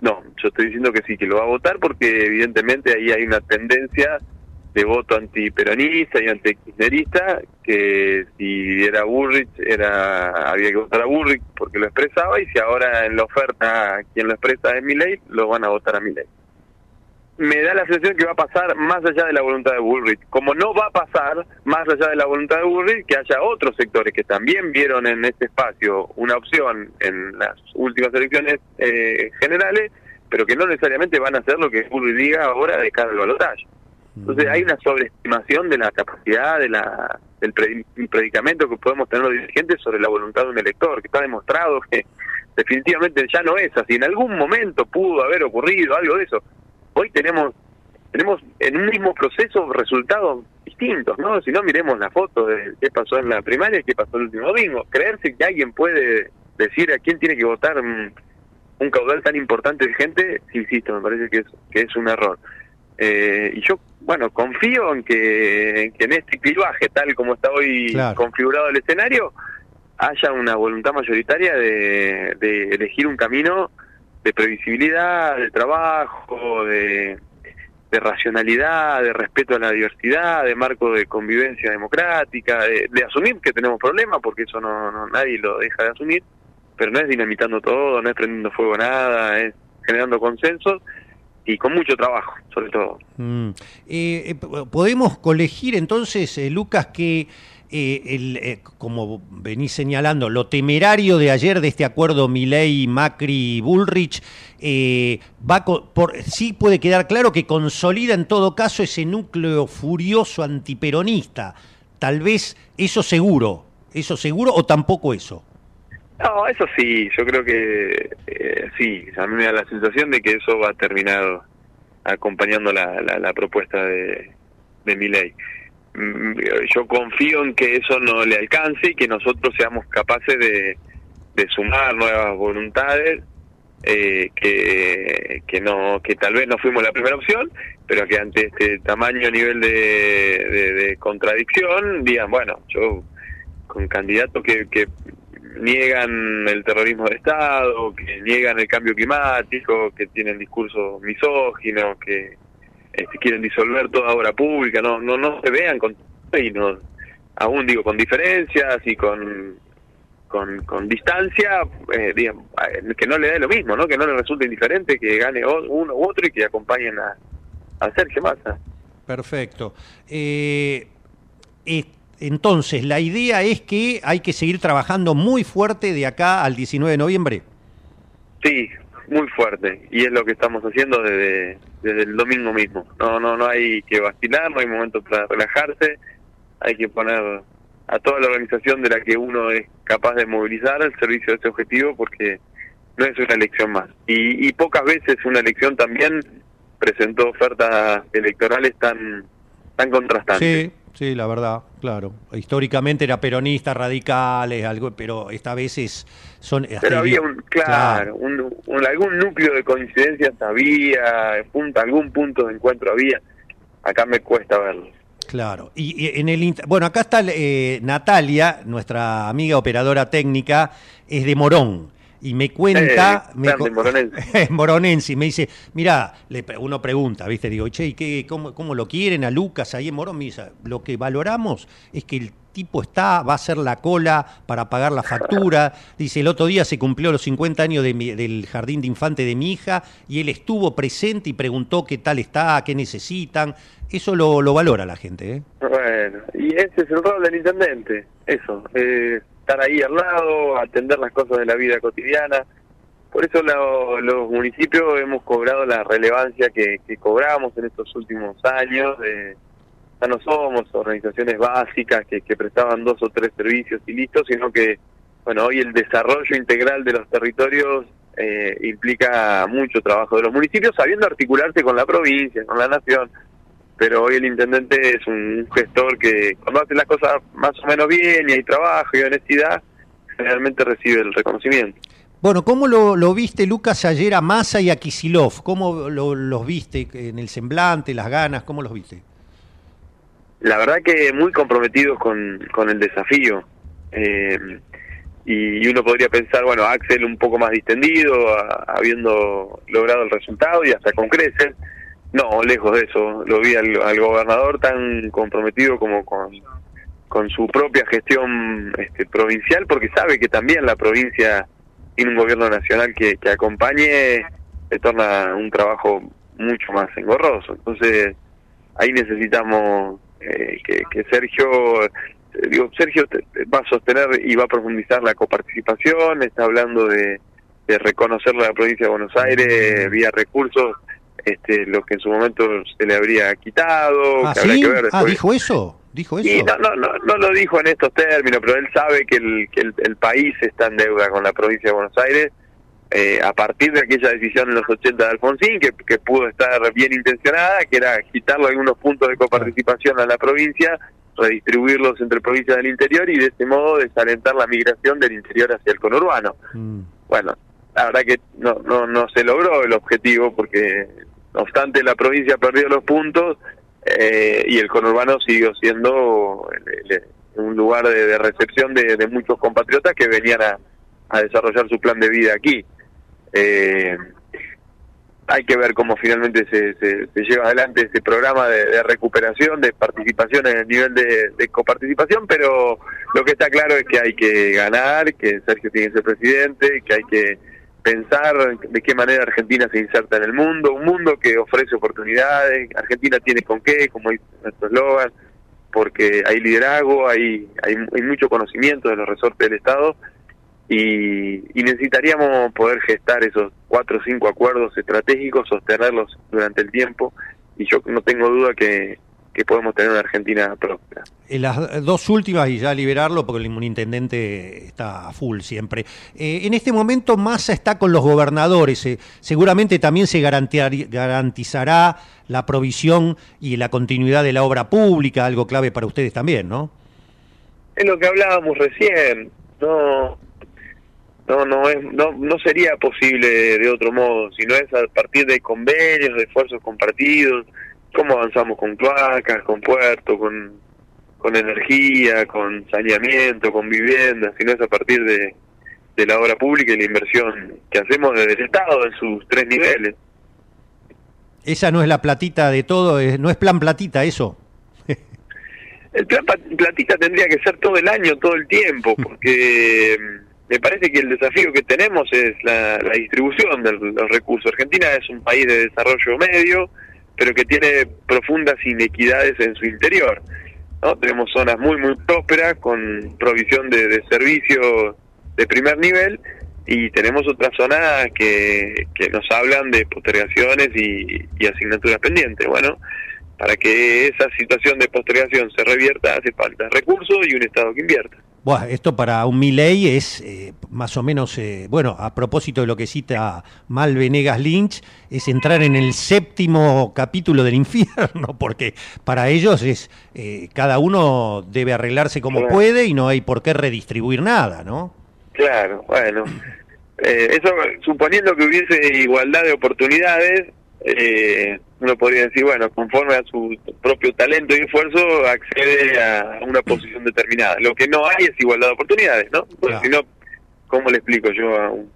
[SPEAKER 10] No, yo estoy diciendo que sí, que lo va a votar porque evidentemente ahí hay una tendencia de voto antiperonista y antikirchnerista que si era Burrich era había que votar a Burrich porque lo expresaba y si ahora en la oferta quien lo expresa es ley lo van a votar a ley me da la sensación que va a pasar más allá de la voluntad de Bullrich. Como no va a pasar más allá de la voluntad de Bullrich, que haya otros sectores que también vieron en este espacio una opción en las últimas elecciones eh, generales, pero que no necesariamente van a hacer lo que Bullrich diga ahora de cara al balotaje. Entonces hay una sobreestimación de la capacidad de la, del predicamento que podemos tener los dirigentes sobre la voluntad de un elector, que está demostrado que definitivamente ya no es así. En algún momento pudo haber ocurrido algo de eso. Hoy tenemos tenemos en un mismo proceso resultados distintos, ¿no? Si no, miremos la foto de qué pasó en la primaria y qué pasó el último domingo. Creerse que alguien puede decir a quién tiene que votar un, caudal tan importante de gente, insisto, me parece que es, que es un error. Eh, y yo, bueno, confío en que, en este clivaje, tal como está hoy configurado el escenario, haya una voluntad mayoritaria de, elegir un camino de previsibilidad, de trabajo, de, racionalidad, de respeto a la diversidad, de marco de convivencia democrática, de, asumir que tenemos problemas, porque eso no, no, nadie lo deja de asumir, pero no es dinamitando todo, no es prendiendo fuego nada, es generando consensos y con mucho trabajo, sobre todo.
[SPEAKER 9] Mm. Eh, eh, podemos colegir entonces, eh, Lucas, que el, como venís señalando, lo temerario de ayer de este acuerdo Milei, Macri, Bullrich, va por, sí puede quedar claro que consolida en todo caso ese núcleo furioso antiperonista. Tal vez eso seguro, eso seguro o tampoco eso.
[SPEAKER 10] No, eso sí, yo creo que eh, sí, a mí me da la sensación de que eso va a terminar acompañando la, la, propuesta de, de mi ley. Mm, yo confío en que eso no le alcance y que nosotros seamos capaces de, de sumar nuevas voluntades eh, que, que no que tal vez no fuimos la primera opción pero que ante este tamaño nivel de, de, de contradicción digan bueno yo con candidatos que, que niegan el terrorismo de Estado, que niegan el cambio climático, que tienen discursos misóginos, que este, quieren disolver toda obra pública, no no no se vean con y no, aún digo con diferencias y con con, con distancia, eh, que no le dé lo mismo, ¿no? que no le resulte indiferente que gane uno u otro y que acompañen a, a Sergio Massa.
[SPEAKER 9] Perfecto. Eh, entonces, la idea es que hay que seguir trabajando muy fuerte de acá al 19 de noviembre.
[SPEAKER 10] Sí, muy fuerte. Y es lo que estamos haciendo desde, desde el domingo mismo. No, no, no hay que vacilar, no hay momento para relajarse. Hay que poner a toda la organización de la que uno es capaz de movilizar al servicio de ese objetivo porque no es una elección más. Y, y pocas veces una elección también presentó ofertas electorales tan, tan contrastantes.
[SPEAKER 9] Sí. Sí, la verdad, claro. Históricamente era peronista, radicales, algo, pero esta vez es, son...
[SPEAKER 10] Pero había, un, claro, Un, algún núcleo de coincidencias había, punto, algún punto de encuentro había. Acá me cuesta verlo.
[SPEAKER 9] Claro. Y, en el bueno, acá está eh, Natalia, nuestra amiga operadora técnica, es de Morón. Y me cuenta...
[SPEAKER 10] Eh,
[SPEAKER 9] me Moronense. me dice, mira, uno pregunta, ¿viste? Digo, che, ¿y qué, cómo, cómo, lo quieren a Lucas ahí en Morón? Me dice, lo que valoramos es que el tipo está, va a hacer la cola para pagar la factura. Dice, el otro día se cumplió los 50 años del jardín de infante de mi hija y él estuvo presente y preguntó qué tal está, qué necesitan. Eso lo, lo valora la gente. ¿eh?
[SPEAKER 10] Bueno, y ese es el rol del intendente, eso, eh, estar ahí al lado, atender las cosas de la vida cotidiana. Por eso los municipios hemos cobrado la relevancia que, que cobramos en estos últimos años. de ya no somos organizaciones básicas que, prestaban dos o tres servicios y listo, sino que, bueno, hoy el desarrollo integral de los territorios eh, implica mucho trabajo de los municipios, sabiendo articularse con la provincia, con la nación, pero hoy el intendente es un gestor que cuando hace las cosas más o menos bien y hay trabajo y honestidad, generalmente recibe el reconocimiento.
[SPEAKER 9] Bueno, ¿cómo lo, viste, Lucas, ayer a Massa y a Kisilov? ¿Cómo los viste en el semblante, las ganas? ¿Cómo los viste?
[SPEAKER 10] la verdad que muy comprometidos con, con el desafío. Eh, y, uno podría pensar, bueno, Axel un poco más distendido, habiendo logrado el resultado y hasta con creces. No, lejos de eso. Lo vi al, gobernador tan comprometido como con, su propia gestión este, provincial, porque sabe que también la provincia tiene un gobierno nacional que, que acompañe, le torna un trabajo mucho más engorroso. Entonces, ahí necesitamos eh, que, Sergio, eh, digo, Sergio va a sostener y va a profundizar la coparticipación, está hablando de, de reconocer la provincia de Buenos Aires vía recursos, este, lo que en su momento se le habría quitado.
[SPEAKER 9] ¿Ah, ah dijo eso. ¿Dijo eso?
[SPEAKER 10] no, no, no, no, lo dijo en estos términos, pero él sabe que el, que el país está en deuda con la provincia de Buenos Aires eh, a partir de aquella decisión en los 80 de Alfonsín, que, que pudo estar bien intencionada, que era quitarle algunos puntos de coparticipación a la provincia, redistribuirlos entre provincias del interior y de este modo desalentar la migración del interior hacia el conurbano. Mm. Bueno, la verdad que no, no, no se logró el objetivo porque, no obstante, la provincia perdió los puntos eh, y el conurbano siguió siendo un lugar de, recepción de, de, muchos compatriotas que venían a, a desarrollar su plan de vida aquí. Eh, hay que ver cómo finalmente se, se, lleva adelante ese programa de, recuperación, de participación en el nivel de, coparticipación, pero lo que está claro es que hay que ganar, que Sergio tiene que ser presidente, que hay que pensar de qué manera Argentina se inserta en el mundo, un mundo que ofrece oportunidades, Argentina tiene con qué, como dice nuestro eslogan, porque hay liderazgo, hay, hay, mucho conocimiento de los resortes del Estado y, necesitaríamos poder gestar esos cuatro o cinco acuerdos estratégicos, sostenerlos durante el tiempo y yo no tengo duda que, podemos tener una Argentina próspera.
[SPEAKER 9] En las dos últimas y ya liberarlo porque el intendente está a full siempre. Eh, en este momento Massa está con los gobernadores, eh, seguramente también se garantizará la provisión y la continuidad de la obra pública, algo clave para ustedes también, ¿no?
[SPEAKER 10] Es lo que hablábamos recién, no no no es no no sería posible de otro modo si no es a partir de convenios de esfuerzos compartidos cómo avanzamos con cloacas con puertos con con energía con saneamiento con viviendas si no es a partir de, de la obra pública y la inversión que hacemos desde el estado en sus tres niveles
[SPEAKER 9] esa no es la platita de todo no es plan platita eso
[SPEAKER 10] el plan platita tendría que ser todo el año todo el tiempo porque me parece que el desafío que tenemos es la, distribución de los recursos. Argentina es un país de desarrollo medio, pero que tiene profundas inequidades en su interior. ¿no? Tenemos zonas muy, muy prósperas con provisión de, servicios de primer nivel y tenemos otras zonas que, que nos hablan de postergaciones y, y asignaturas pendientes. Bueno, para que esa situación de postergación se revierta hace falta recursos y un Estado que invierta.
[SPEAKER 9] Bueno, esto para un Milley es eh, más o menos, eh, bueno, a propósito de lo que cita Mal Venegas Lynch, es entrar en el séptimo capítulo del infierno, porque para ellos es eh, cada uno debe arreglarse como puede y no hay por qué redistribuir nada, ¿no?
[SPEAKER 10] Claro, bueno. eso suponiendo que hubiese igualdad de oportunidades, eh, uno podría decir, bueno, conforme a su propio talento y esfuerzo, accede a una posición determinada. Lo que no hay es igualdad de oportunidades, ¿no? Porque si no, ¿cómo le explico yo a un,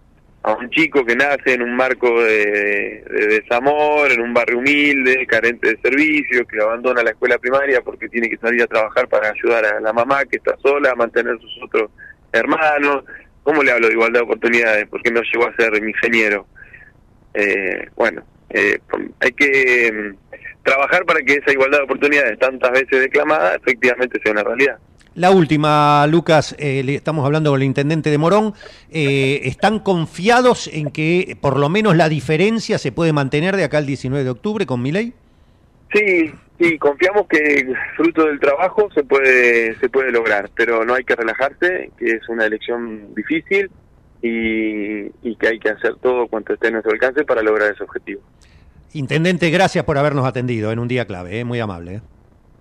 [SPEAKER 10] a un chico que nace en un marco de, desamor, en un barrio humilde, carente de servicios, que abandona la escuela primaria porque tiene que salir a trabajar para ayudar a la mamá que está sola, a mantener sus otros hermanos. ¿Cómo le hablo de igualdad de oportunidades? Porque no llegó a ser ingeniero. Eh, bueno, eh, hay que mm, trabajar para que esa igualdad de oportunidades tantas veces declamada efectivamente sea una realidad.
[SPEAKER 9] La última, Lucas, eh, estamos hablando con el intendente de Morón. Eh, ¿Están confiados en que por lo menos la diferencia se puede mantener de acá al 19 de octubre con mi ley?
[SPEAKER 10] Sí, sí, confiamos que fruto del trabajo se puede, se puede lograr, pero no hay que relajarse, que es una elección difícil y, y que hay que hacer todo cuanto esté a nuestro alcance para lograr ese objetivo.
[SPEAKER 9] Intendente, gracias por habernos atendido en un día clave, ¿eh? muy amable.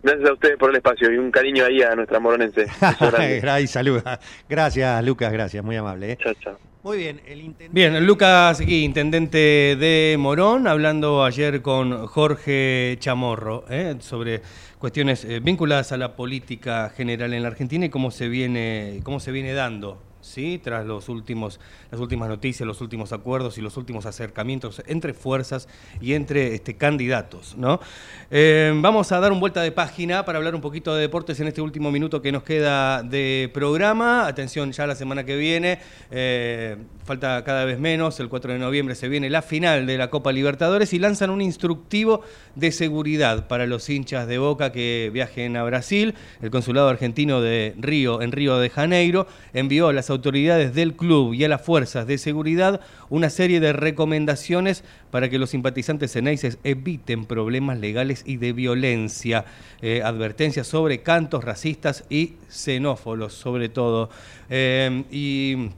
[SPEAKER 10] Gracias a ustedes por el espacio y un cariño ahí a nuestra moronense.
[SPEAKER 9] saluda. Gracias, Lucas, gracias, muy amable. ¿eh?
[SPEAKER 10] Chao, chao.
[SPEAKER 1] Muy bien, el intendente... Bien, Lucas aquí, intendente de Morón, hablando ayer con Jorge Chamorro ¿eh? sobre cuestiones eh, vinculadas a la política general en la Argentina y cómo se viene, cómo se viene dando tras los últimos, las últimas noticias, los últimos acuerdos y los últimos acercamientos entre fuerzas y entre este, candidatos. Eh, vamos a dar un vuelta de página para hablar un poquito de deportes en este último minuto que nos queda de programa. Atención, ya la semana que viene, eh, falta cada vez menos, el 4 de noviembre se viene la final de la Copa Libertadores y lanzan un instructivo de seguridad para los hinchas de Boca que viajen a Brasil. El consulado argentino de Río, en Río de Janeiro, envió las autoridades del club y a las fuerzas de seguridad una serie de recomendaciones para que los simpatizantes ceneices eviten problemas legales y de violencia. Eh, advertencias sobre cantos racistas y xenófolos, sobre todo. Eh, y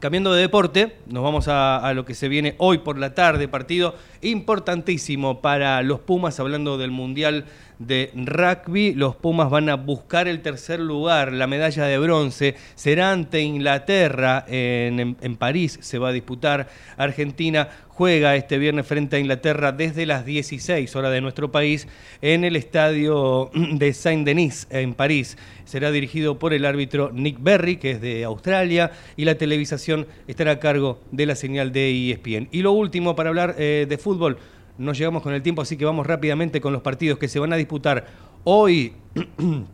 [SPEAKER 1] Cambiando de deporte, nos vamos a, lo que se viene hoy por la tarde, partido importantísimo para los Pumas, hablando del Mundial de Rugby. Los Pumas van a buscar el tercer lugar, la medalla de bronce. Será ante Inglaterra, en, en París se va a disputar. Argentina juega este viernes frente a Inglaterra desde las 16 horas de nuestro país en el estadio de Saint-Denis en París. Será dirigido por el árbitro Nick Berry, que es de Australia, y la televisación estará a cargo de la señal de ESPN. Y lo último, para hablar eh, de fútbol, no llegamos con el tiempo, así que vamos rápidamente con los partidos que se van a disputar hoy.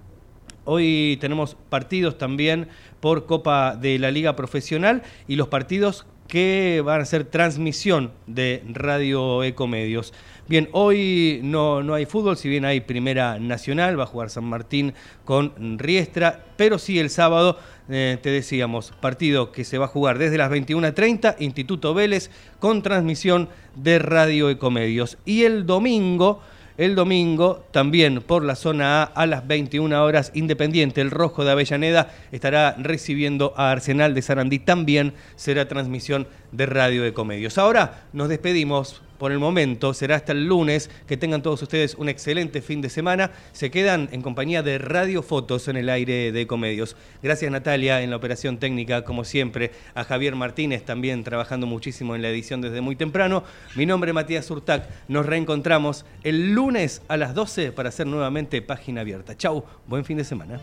[SPEAKER 1] Hoy tenemos partidos también por Copa de la Liga Profesional y los partidos que van a ser transmisión de Radio Ecomedios. Bien, hoy no, no hay fútbol, si bien hay Primera Nacional, va a jugar San Martín con Riestra, pero sí el sábado, eh, te decíamos, partido que se va a jugar desde las 21.30, Instituto Vélez, con transmisión de Radio Ecomedios. Y el domingo el domingo, también por la zona A, a las 21 horas, Independiente, el Rojo de Avellaneda, estará recibiendo a Arsenal de Sarandí. También será transmisión de Radio de Comedios. Ahora nos despedimos por el momento. Será hasta el lunes. Que tengan todos ustedes un excelente fin de semana. Se quedan en compañía de Radio Fotos en el aire de Comedios. Gracias Natalia en la operación técnica, como siempre. A Javier Martínez también trabajando muchísimo en la edición desde muy temprano. Mi nombre es Matías Urtac. Nos reencontramos el lunes a las 12 para hacer nuevamente página abierta. Chau, buen fin de semana.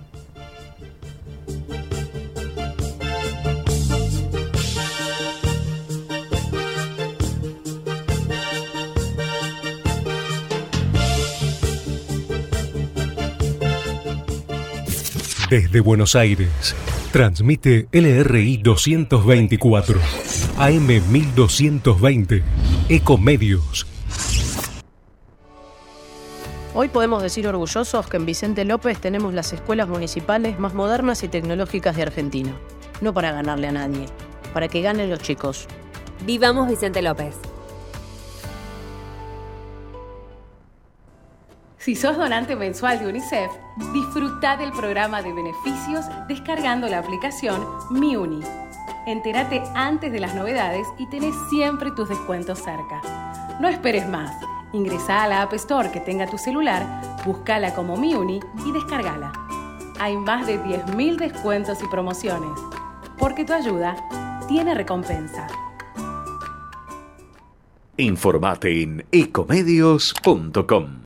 [SPEAKER 11] Desde Buenos Aires, transmite LRI 224, AM 1220, Ecomedios.
[SPEAKER 12] Hoy podemos decir orgullosos que en Vicente López tenemos las escuelas municipales más modernas y tecnológicas de Argentina. No para ganarle a nadie, para que ganen los chicos.
[SPEAKER 13] Vivamos Vicente López.
[SPEAKER 14] Si sos donante mensual de UNICEF, disfruta del programa de beneficios descargando la aplicación MiUni. Entérate antes de las novedades y tenés siempre tus descuentos cerca. No esperes más. Ingresa a la App Store que tenga tu celular, búscala como MiUni y descargala. Hay más de 10.000 descuentos y promociones. Porque tu ayuda tiene recompensa.
[SPEAKER 6] Informate en ecomedios.com.